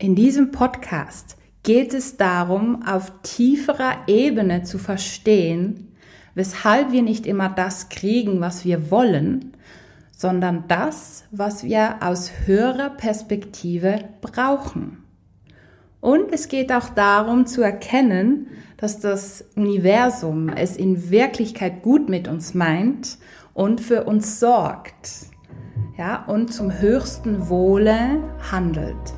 In diesem Podcast geht es darum, auf tieferer Ebene zu verstehen, weshalb wir nicht immer das kriegen, was wir wollen, sondern das, was wir aus höherer Perspektive brauchen. Und es geht auch darum zu erkennen, dass das Universum es in Wirklichkeit gut mit uns meint und für uns sorgt. Ja, und zum höchsten Wohle handelt.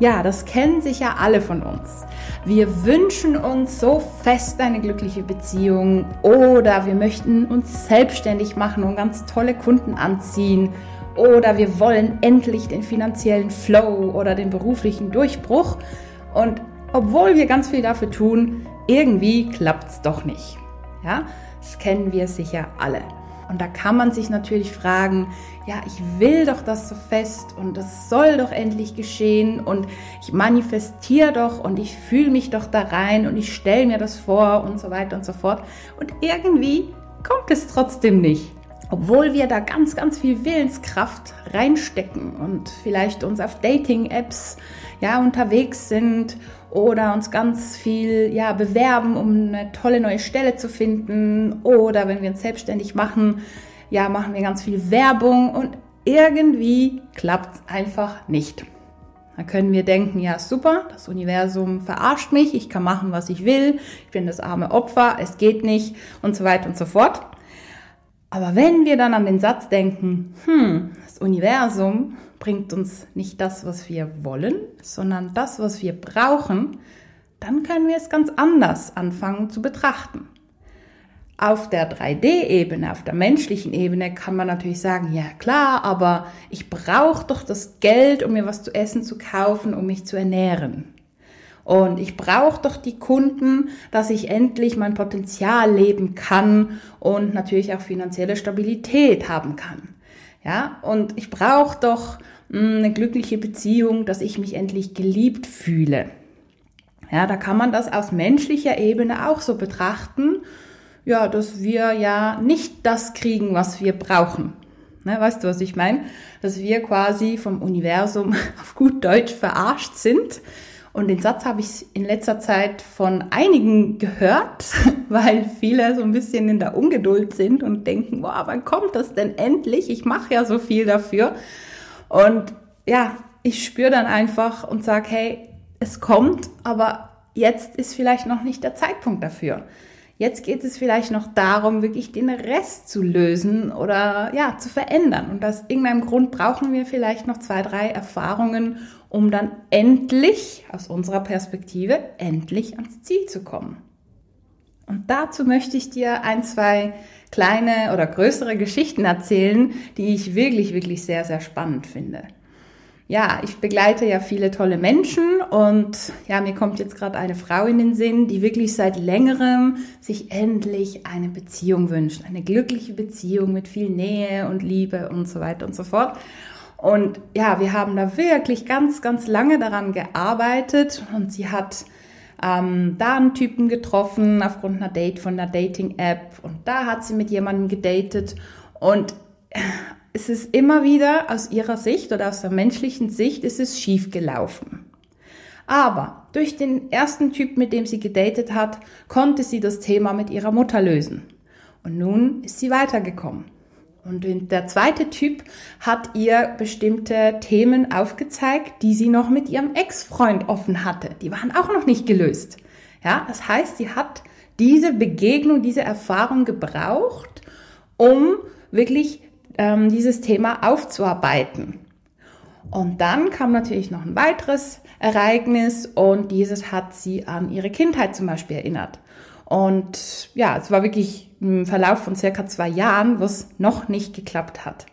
Ja, das kennen sicher alle von uns. Wir wünschen uns so fest eine glückliche Beziehung oder wir möchten uns selbstständig machen und ganz tolle Kunden anziehen oder wir wollen endlich den finanziellen Flow oder den beruflichen Durchbruch und obwohl wir ganz viel dafür tun, irgendwie klappt es doch nicht. Ja, das kennen wir sicher alle. Und da kann man sich natürlich fragen, ja, ich will doch das so fest und das soll doch endlich geschehen und ich manifestiere doch und ich fühle mich doch da rein und ich stelle mir das vor und so weiter und so fort. Und irgendwie kommt es trotzdem nicht. Obwohl wir da ganz, ganz viel Willenskraft reinstecken und vielleicht uns auf Dating-Apps ja, unterwegs sind oder uns ganz viel ja, bewerben, um eine tolle neue Stelle zu finden oder wenn wir uns selbstständig machen, ja, machen wir ganz viel Werbung und irgendwie klappt es einfach nicht. Dann können wir denken, ja super, das Universum verarscht mich, ich kann machen, was ich will, ich bin das arme Opfer, es geht nicht und so weiter und so fort. Aber wenn wir dann an den Satz denken, hm, das Universum bringt uns nicht das, was wir wollen, sondern das, was wir brauchen, dann können wir es ganz anders anfangen zu betrachten. Auf der 3D-Ebene, auf der menschlichen Ebene kann man natürlich sagen, ja klar, aber ich brauche doch das Geld, um mir was zu essen zu kaufen, um mich zu ernähren. Und ich brauche doch die Kunden, dass ich endlich mein Potenzial leben kann und natürlich auch finanzielle Stabilität haben kann. Ja, und ich brauche doch hm, eine glückliche Beziehung, dass ich mich endlich geliebt fühle. Ja, da kann man das aus menschlicher Ebene auch so betrachten, ja, dass wir ja nicht das kriegen, was wir brauchen. Ne, weißt du, was ich meine? Dass wir quasi vom Universum auf gut Deutsch verarscht sind. Und den Satz habe ich in letzter Zeit von einigen gehört, weil viele so ein bisschen in der Ungeduld sind und denken, boah, wann kommt das denn endlich? Ich mache ja so viel dafür. Und ja, ich spüre dann einfach und sage, hey, es kommt, aber jetzt ist vielleicht noch nicht der Zeitpunkt dafür. Jetzt geht es vielleicht noch darum, wirklich den Rest zu lösen oder ja, zu verändern. Und aus irgendeinem Grund brauchen wir vielleicht noch zwei, drei Erfahrungen, um dann endlich, aus unserer Perspektive, endlich ans Ziel zu kommen. Und dazu möchte ich dir ein, zwei kleine oder größere Geschichten erzählen, die ich wirklich, wirklich sehr, sehr spannend finde. Ja, ich begleite ja viele tolle Menschen und ja, mir kommt jetzt gerade eine Frau in den Sinn, die wirklich seit längerem sich endlich eine Beziehung wünscht, eine glückliche Beziehung mit viel Nähe und Liebe und so weiter und so fort. Und ja, wir haben da wirklich ganz, ganz lange daran gearbeitet und sie hat ähm, da einen Typen getroffen aufgrund einer Date von einer Dating-App und da hat sie mit jemandem gedatet und es ist immer wieder aus ihrer Sicht oder aus der menschlichen Sicht ist es schief gelaufen. Aber durch den ersten Typ, mit dem sie gedatet hat, konnte sie das Thema mit ihrer Mutter lösen. Und nun ist sie weitergekommen. Und der zweite Typ hat ihr bestimmte Themen aufgezeigt, die sie noch mit ihrem Ex-Freund offen hatte. Die waren auch noch nicht gelöst. Ja, das heißt, sie hat diese Begegnung, diese Erfahrung gebraucht, um wirklich ähm, dieses Thema aufzuarbeiten. Und dann kam natürlich noch ein weiteres Ereignis und dieses hat sie an ihre Kindheit zum Beispiel erinnert. Und ja, es war wirklich ein Verlauf von circa zwei Jahren, wo es noch nicht geklappt hat.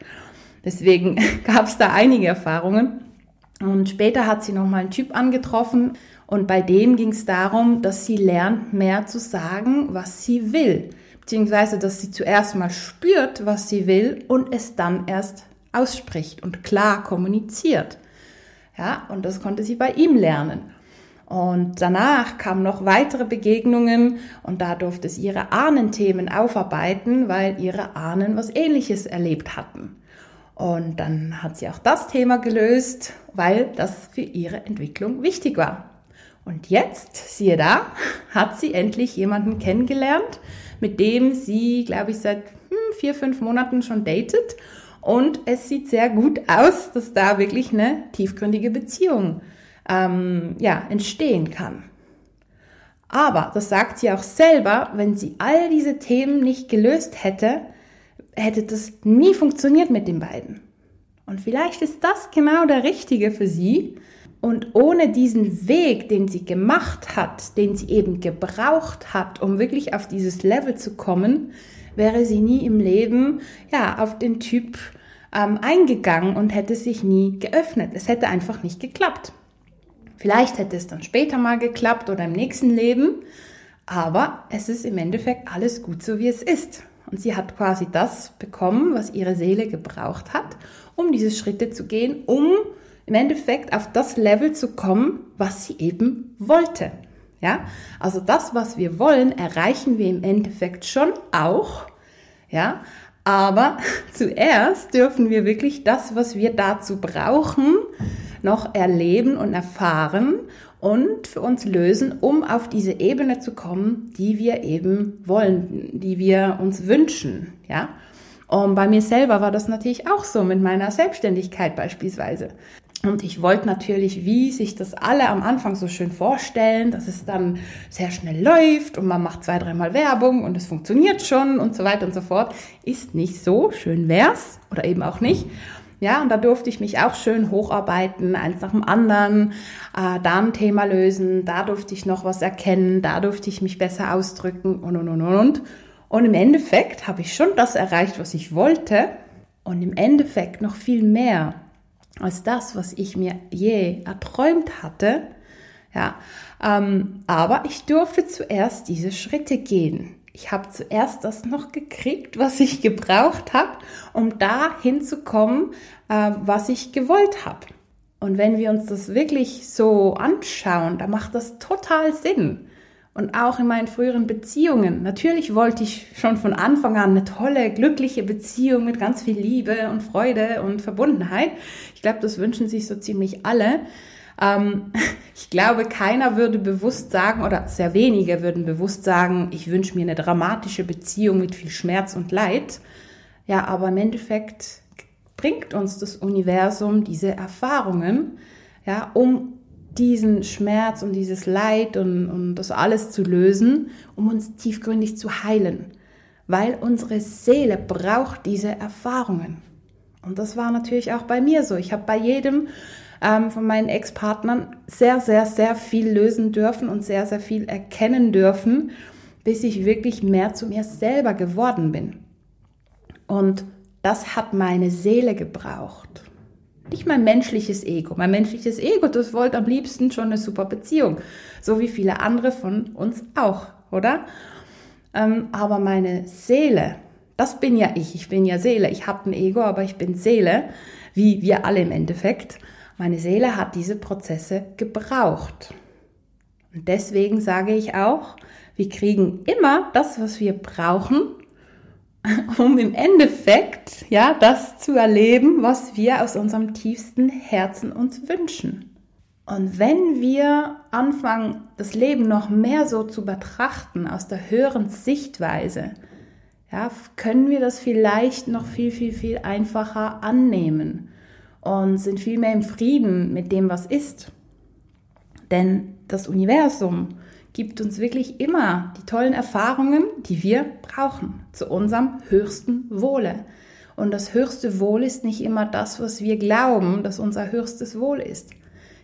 Deswegen gab es da einige Erfahrungen. Und später hat sie nochmal einen Typ angetroffen und bei dem ging es darum, dass sie lernt, mehr zu sagen, was sie will. Beziehungsweise, dass sie zuerst mal spürt, was sie will und es dann erst ausspricht und klar kommuniziert. Ja, und das konnte sie bei ihm lernen. Und danach kamen noch weitere Begegnungen und da durfte sie ihre Ahnenthemen aufarbeiten, weil ihre Ahnen was ähnliches erlebt hatten. Und dann hat sie auch das Thema gelöst, weil das für ihre Entwicklung wichtig war. Und jetzt, siehe da, hat sie endlich jemanden kennengelernt, mit dem sie, glaube ich, seit hm, vier, fünf Monaten schon datet. Und es sieht sehr gut aus, dass da wirklich eine tiefgründige Beziehung ähm, ja, entstehen kann. Aber, das sagt sie auch selber, wenn sie all diese Themen nicht gelöst hätte, hätte das nie funktioniert mit den beiden. Und vielleicht ist das genau der Richtige für sie. Und ohne diesen Weg, den sie gemacht hat, den sie eben gebraucht hat, um wirklich auf dieses Level zu kommen, wäre sie nie im Leben ja auf den Typ ähm, eingegangen und hätte sich nie geöffnet. Es hätte einfach nicht geklappt. Vielleicht hätte es dann später mal geklappt oder im nächsten Leben, aber es ist im Endeffekt alles gut so, wie es ist. Und sie hat quasi das bekommen, was ihre Seele gebraucht hat, um diese Schritte zu gehen, um im Endeffekt auf das Level zu kommen, was sie eben wollte. Ja, also das, was wir wollen, erreichen wir im Endeffekt schon auch. Ja, aber zuerst dürfen wir wirklich das, was wir dazu brauchen, noch erleben und erfahren und für uns lösen, um auf diese Ebene zu kommen, die wir eben wollen, die wir uns wünschen, ja. Und bei mir selber war das natürlich auch so mit meiner Selbstständigkeit beispielsweise. Und ich wollte natürlich, wie sich das alle am Anfang so schön vorstellen, dass es dann sehr schnell läuft und man macht zwei, dreimal Werbung und es funktioniert schon und so weiter und so fort. Ist nicht so, schön wär's oder eben auch nicht. Ja, und da durfte ich mich auch schön hocharbeiten, eins nach dem anderen, äh, da ein Thema lösen, da durfte ich noch was erkennen, da durfte ich mich besser ausdrücken und, und, und, und. Und im Endeffekt habe ich schon das erreicht, was ich wollte und im Endeffekt noch viel mehr als das, was ich mir je erträumt hatte. Ja, ähm, aber ich durfte zuerst diese Schritte gehen. Ich habe zuerst das noch gekriegt, was ich gebraucht habe, um da hinzukommen, äh, was ich gewollt habe. Und wenn wir uns das wirklich so anschauen, da macht das total Sinn. Und auch in meinen früheren Beziehungen. Natürlich wollte ich schon von Anfang an eine tolle, glückliche Beziehung mit ganz viel Liebe und Freude und Verbundenheit. Ich glaube, das wünschen sich so ziemlich alle. Ähm, ich glaube, keiner würde bewusst sagen, oder sehr wenige würden bewusst sagen, ich wünsche mir eine dramatische Beziehung mit viel Schmerz und Leid. Ja, aber im Endeffekt bringt uns das Universum diese Erfahrungen, ja, um diesen Schmerz und dieses Leid und, und das alles zu lösen, um uns tiefgründig zu heilen. Weil unsere Seele braucht diese Erfahrungen. Und das war natürlich auch bei mir so. Ich habe bei jedem ähm, von meinen Ex-Partnern sehr, sehr, sehr viel lösen dürfen und sehr, sehr viel erkennen dürfen, bis ich wirklich mehr zu mir selber geworden bin. Und das hat meine Seele gebraucht. Nicht mein menschliches Ego. Mein menschliches Ego, das wollte am liebsten schon eine super Beziehung. So wie viele andere von uns auch, oder? Ähm, aber meine Seele, das bin ja ich. Ich bin ja Seele. Ich habe ein Ego, aber ich bin Seele, wie wir alle im Endeffekt. Meine Seele hat diese Prozesse gebraucht. Und deswegen sage ich auch, wir kriegen immer das, was wir brauchen, um im Endeffekt, ja, das zu erleben, was wir aus unserem tiefsten Herzen uns wünschen. Und wenn wir anfangen, das Leben noch mehr so zu betrachten, aus der höheren Sichtweise, ja, können wir das vielleicht noch viel, viel, viel einfacher annehmen und sind viel mehr im Frieden mit dem, was ist. Denn das Universum gibt uns wirklich immer die tollen Erfahrungen, die wir brauchen, zu unserem höchsten Wohle. Und das höchste Wohl ist nicht immer das, was wir glauben, dass unser höchstes Wohl ist.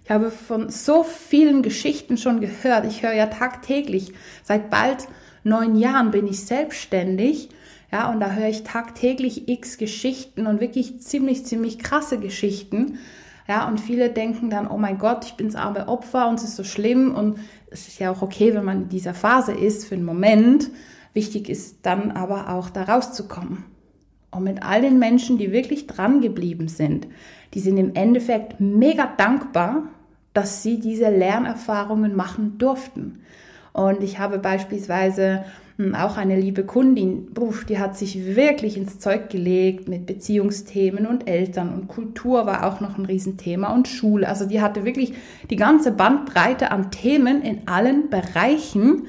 Ich habe von so vielen Geschichten schon gehört. Ich höre ja tagtäglich. Seit bald neun Jahren bin ich selbstständig ja, und da höre ich tagtäglich x Geschichten und wirklich ziemlich, ziemlich krasse Geschichten. Ja, und viele denken dann, oh mein Gott, ich bin das arme Opfer und es ist so schlimm und es ist ja auch okay, wenn man in dieser Phase ist für einen Moment. Wichtig ist dann aber auch da rauszukommen. Und mit all den Menschen, die wirklich dran geblieben sind, die sind im Endeffekt mega dankbar, dass sie diese Lernerfahrungen machen durften. Und ich habe beispielsweise auch eine liebe Kundin, die hat sich wirklich ins Zeug gelegt mit Beziehungsthemen und Eltern und Kultur war auch noch ein Riesenthema und Schule. Also die hatte wirklich die ganze Bandbreite an Themen in allen Bereichen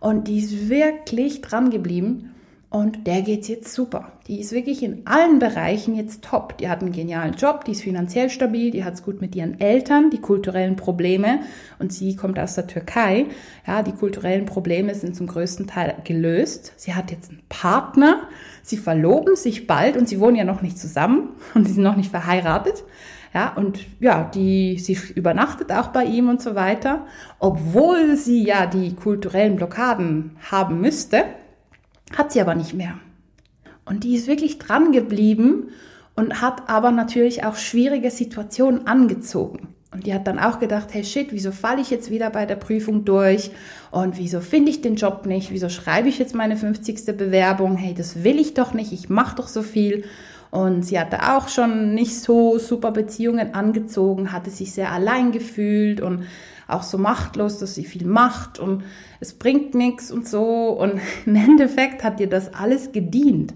und die ist wirklich dran geblieben. Und der geht's jetzt super. Die ist wirklich in allen Bereichen jetzt top. Die hat einen genialen Job, die ist finanziell stabil, die hat's gut mit ihren Eltern, die kulturellen Probleme und sie kommt aus der Türkei. Ja, die kulturellen Probleme sind zum größten Teil gelöst. Sie hat jetzt einen Partner, sie verloben sich bald und sie wohnen ja noch nicht zusammen und sie sind noch nicht verheiratet. Ja, und ja, die, sie übernachtet auch bei ihm und so weiter, obwohl sie ja die kulturellen Blockaden haben müsste hat sie aber nicht mehr. Und die ist wirklich dran geblieben und hat aber natürlich auch schwierige Situationen angezogen. Und die hat dann auch gedacht, hey shit, wieso falle ich jetzt wieder bei der Prüfung durch? Und wieso finde ich den Job nicht? Wieso schreibe ich jetzt meine 50. Bewerbung? Hey, das will ich doch nicht, ich mache doch so viel. Und sie hatte auch schon nicht so super Beziehungen angezogen, hatte sich sehr allein gefühlt und auch so machtlos, dass sie viel macht und es bringt nichts und so. Und im Endeffekt hat ihr das alles gedient.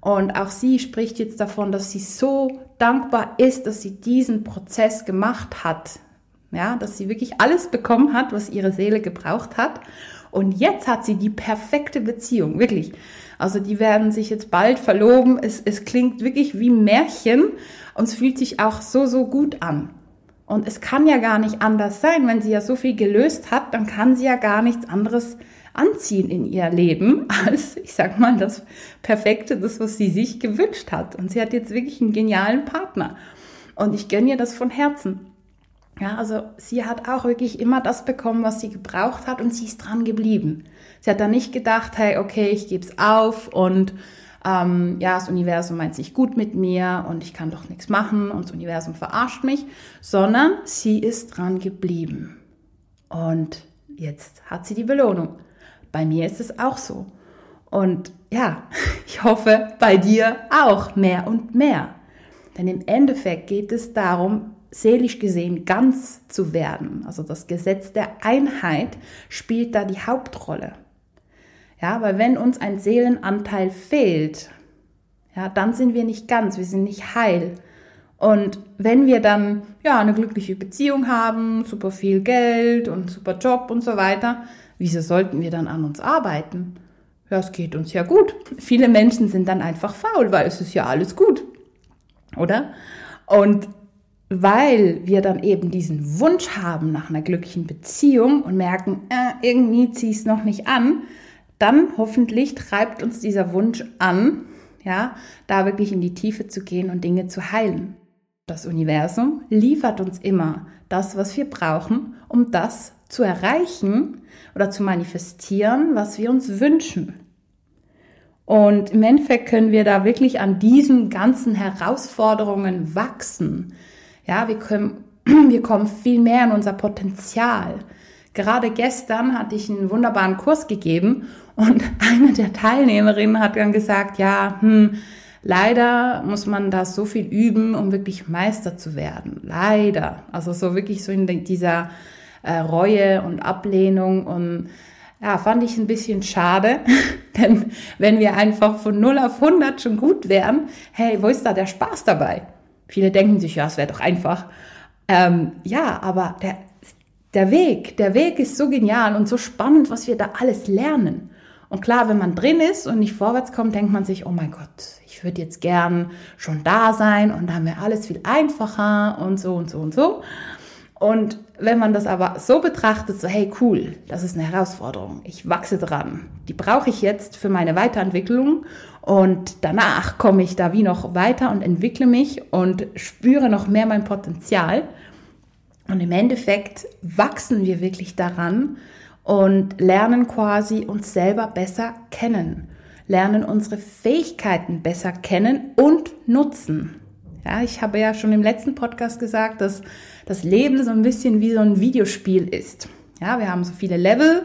Und auch sie spricht jetzt davon, dass sie so dankbar ist, dass sie diesen Prozess gemacht hat. Ja, dass sie wirklich alles bekommen hat, was ihre Seele gebraucht hat. Und jetzt hat sie die perfekte Beziehung, wirklich. Also die werden sich jetzt bald verloben. Es, es klingt wirklich wie Märchen und es fühlt sich auch so, so gut an. Und es kann ja gar nicht anders sein, wenn sie ja so viel gelöst hat, dann kann sie ja gar nichts anderes anziehen in ihr Leben als, ich sag mal, das Perfekte, das, was sie sich gewünscht hat. Und sie hat jetzt wirklich einen genialen Partner. Und ich gönne ihr das von Herzen. Ja, also sie hat auch wirklich immer das bekommen, was sie gebraucht hat und sie ist dran geblieben. Sie hat da nicht gedacht, hey, okay, ich gebe es auf und ähm, ja, das Universum meint sich gut mit mir und ich kann doch nichts machen und das Universum verarscht mich, sondern sie ist dran geblieben. Und jetzt hat sie die Belohnung. Bei mir ist es auch so. Und ja, ich hoffe bei dir auch mehr und mehr. Denn im Endeffekt geht es darum, seelisch gesehen ganz zu werden. Also das Gesetz der Einheit spielt da die Hauptrolle. Ja, weil wenn uns ein Seelenanteil fehlt, ja, dann sind wir nicht ganz, wir sind nicht heil. Und wenn wir dann ja eine glückliche Beziehung haben, super viel Geld und super Job und so weiter, wieso sollten wir dann an uns arbeiten? Ja, es geht uns ja gut. Viele Menschen sind dann einfach faul, weil es ist ja alles gut. Oder? Und weil wir dann eben diesen Wunsch haben nach einer glücklichen Beziehung und merken, äh, irgendwie ziehe ich es noch nicht an, dann hoffentlich treibt uns dieser Wunsch an, ja, da wirklich in die Tiefe zu gehen und Dinge zu heilen. Das Universum liefert uns immer das, was wir brauchen, um das zu erreichen oder zu manifestieren, was wir uns wünschen. Und im Endeffekt können wir da wirklich an diesen ganzen Herausforderungen wachsen. Ja, wir, können, wir kommen viel mehr in unser Potenzial. Gerade gestern hatte ich einen wunderbaren Kurs gegeben und eine der Teilnehmerinnen hat dann gesagt, ja, hm, leider muss man da so viel üben, um wirklich Meister zu werden. Leider. Also so wirklich so in dieser äh, Reue und Ablehnung und ja, fand ich ein bisschen schade, denn wenn wir einfach von 0 auf 100 schon gut wären, hey, wo ist da der Spaß dabei? Viele denken sich, ja, es wäre doch einfach. Ähm, ja, aber der, der Weg, der Weg ist so genial und so spannend, was wir da alles lernen. Und klar, wenn man drin ist und nicht vorwärts kommt, denkt man sich, oh mein Gott, ich würde jetzt gern schon da sein und dann wäre alles viel einfacher und so und so und so. Und wenn man das aber so betrachtet, so hey cool, das ist eine Herausforderung, ich wachse dran, die brauche ich jetzt für meine Weiterentwicklung und danach komme ich da wie noch weiter und entwickle mich und spüre noch mehr mein Potenzial. Und im Endeffekt wachsen wir wirklich daran und lernen quasi uns selber besser kennen, lernen unsere Fähigkeiten besser kennen und nutzen. Ja, ich habe ja schon im letzten Podcast gesagt, dass das Leben so ein bisschen wie so ein Videospiel ist. Ja, wir haben so viele Level.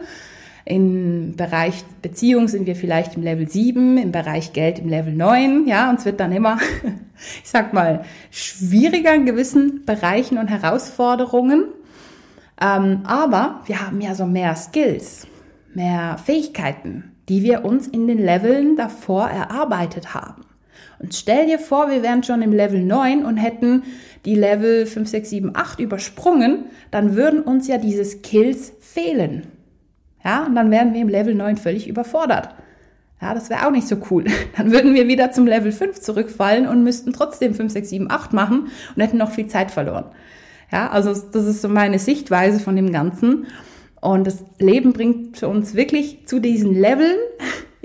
Im Bereich Beziehung sind wir vielleicht im Level 7, im Bereich Geld im Level 9. Ja, uns wird dann immer, ich sag mal, schwieriger in gewissen Bereichen und Herausforderungen. Ähm, aber wir haben ja so mehr Skills, mehr Fähigkeiten, die wir uns in den Leveln davor erarbeitet haben. Stell dir vor, wir wären schon im Level 9 und hätten die Level 5, 6, 7, 8 übersprungen, dann würden uns ja diese Skills fehlen. Ja, und dann wären wir im Level 9 völlig überfordert. Ja, das wäre auch nicht so cool. Dann würden wir wieder zum Level 5 zurückfallen und müssten trotzdem 5, 6, 7, 8 machen und hätten noch viel Zeit verloren. Ja, also das ist so meine Sichtweise von dem Ganzen. Und das Leben bringt uns wirklich zu diesen Leveln,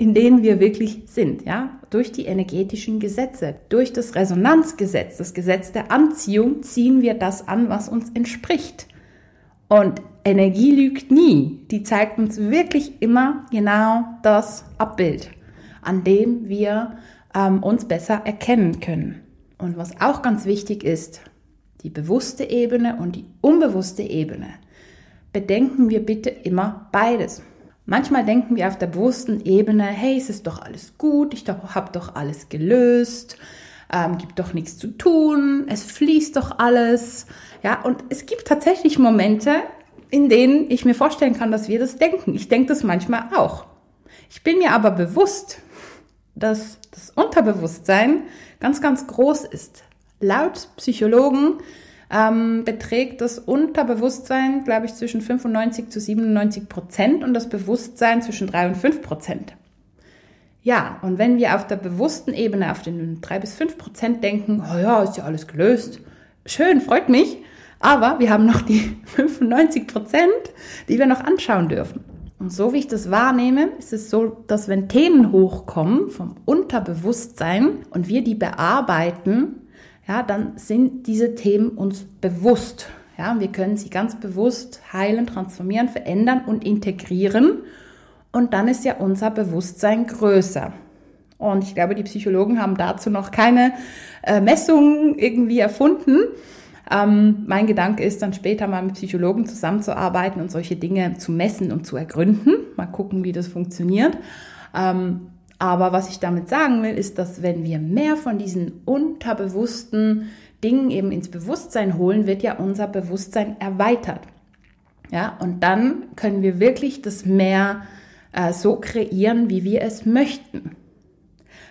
in denen wir wirklich sind, ja, durch die energetischen Gesetze, durch das Resonanzgesetz, das Gesetz der Anziehung ziehen wir das an, was uns entspricht. Und Energie lügt nie. Die zeigt uns wirklich immer genau das Abbild, an dem wir ähm, uns besser erkennen können. Und was auch ganz wichtig ist, die bewusste Ebene und die unbewusste Ebene. Bedenken wir bitte immer beides. Manchmal denken wir auf der bewussten Ebene, hey, es ist doch alles gut, ich habe doch alles gelöst, ähm, gibt doch nichts zu tun, es fließt doch alles. Ja, und es gibt tatsächlich Momente, in denen ich mir vorstellen kann, dass wir das denken. Ich denke das manchmal auch. Ich bin mir aber bewusst, dass das Unterbewusstsein ganz, ganz groß ist. Laut Psychologen ähm, beträgt das Unterbewusstsein, glaube ich, zwischen 95 zu 97 Prozent und das Bewusstsein zwischen 3 und 5 Prozent. Ja, und wenn wir auf der bewussten Ebene auf den 3 bis 5 Prozent denken, oh ja, ist ja alles gelöst, schön, freut mich, aber wir haben noch die 95 Prozent, die wir noch anschauen dürfen. Und so wie ich das wahrnehme, ist es so, dass wenn Themen hochkommen vom Unterbewusstsein und wir die bearbeiten, ja, dann sind diese Themen uns bewusst. Ja, wir können sie ganz bewusst heilen, transformieren, verändern und integrieren. Und dann ist ja unser Bewusstsein größer. Und ich glaube, die Psychologen haben dazu noch keine äh, Messungen irgendwie erfunden. Ähm, mein Gedanke ist dann später mal mit Psychologen zusammenzuarbeiten und solche Dinge zu messen und zu ergründen. Mal gucken, wie das funktioniert. Ähm, aber was ich damit sagen will, ist, dass wenn wir mehr von diesen unterbewussten Dingen eben ins Bewusstsein holen, wird ja unser Bewusstsein erweitert. Ja, und dann können wir wirklich das Meer äh, so kreieren, wie wir es möchten.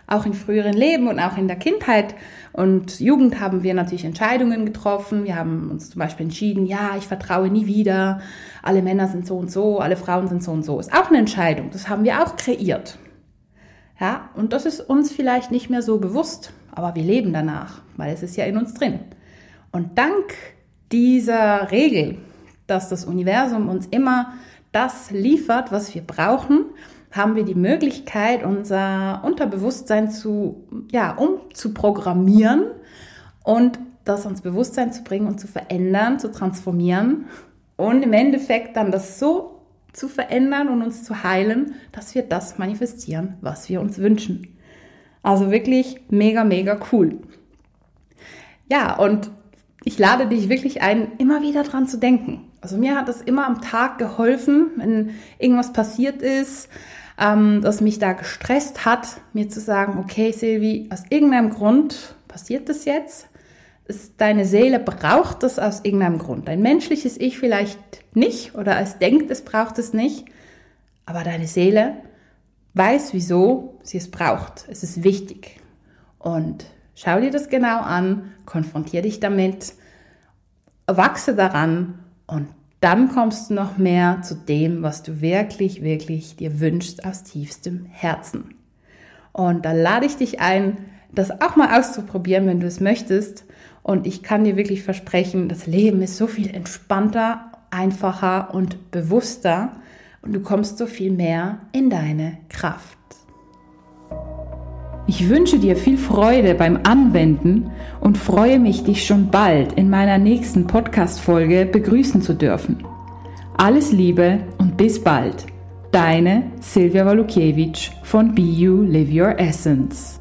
Auch in früheren Leben und auch in der Kindheit und Jugend haben wir natürlich Entscheidungen getroffen. Wir haben uns zum Beispiel entschieden, ja, ich vertraue nie wieder. Alle Männer sind so und so, alle Frauen sind so und so. Ist auch eine Entscheidung. Das haben wir auch kreiert. Ja, und das ist uns vielleicht nicht mehr so bewusst, aber wir leben danach, weil es ist ja in uns drin. Und dank dieser Regel, dass das Universum uns immer das liefert, was wir brauchen, haben wir die Möglichkeit, unser Unterbewusstsein zu, ja, umzuprogrammieren und das ans Bewusstsein zu bringen und zu verändern, zu transformieren und im Endeffekt dann das so zu verändern und uns zu heilen, dass wir das manifestieren, was wir uns wünschen. Also wirklich mega, mega cool. Ja, und ich lade dich wirklich ein, immer wieder dran zu denken. Also mir hat es immer am Tag geholfen, wenn irgendwas passiert ist, ähm, das mich da gestresst hat, mir zu sagen, okay, Silvi, aus irgendeinem Grund passiert das jetzt. Deine Seele braucht das aus irgendeinem Grund. Dein menschliches Ich vielleicht nicht oder es denkt, es braucht es nicht, aber deine Seele weiß, wieso sie es braucht. Es ist wichtig. Und schau dir das genau an, konfrontier dich damit, wachse daran und dann kommst du noch mehr zu dem, was du wirklich, wirklich dir wünschst aus tiefstem Herzen. Und da lade ich dich ein, das auch mal auszuprobieren, wenn du es möchtest. Und ich kann dir wirklich versprechen, das Leben ist so viel entspannter einfacher und bewusster und du kommst so viel mehr in deine Kraft. Ich wünsche dir viel Freude beim Anwenden und freue mich, dich schon bald in meiner nächsten Podcast-Folge begrüßen zu dürfen. Alles Liebe und bis bald. Deine Silvia Walukiewicz von Be You Live Your Essence.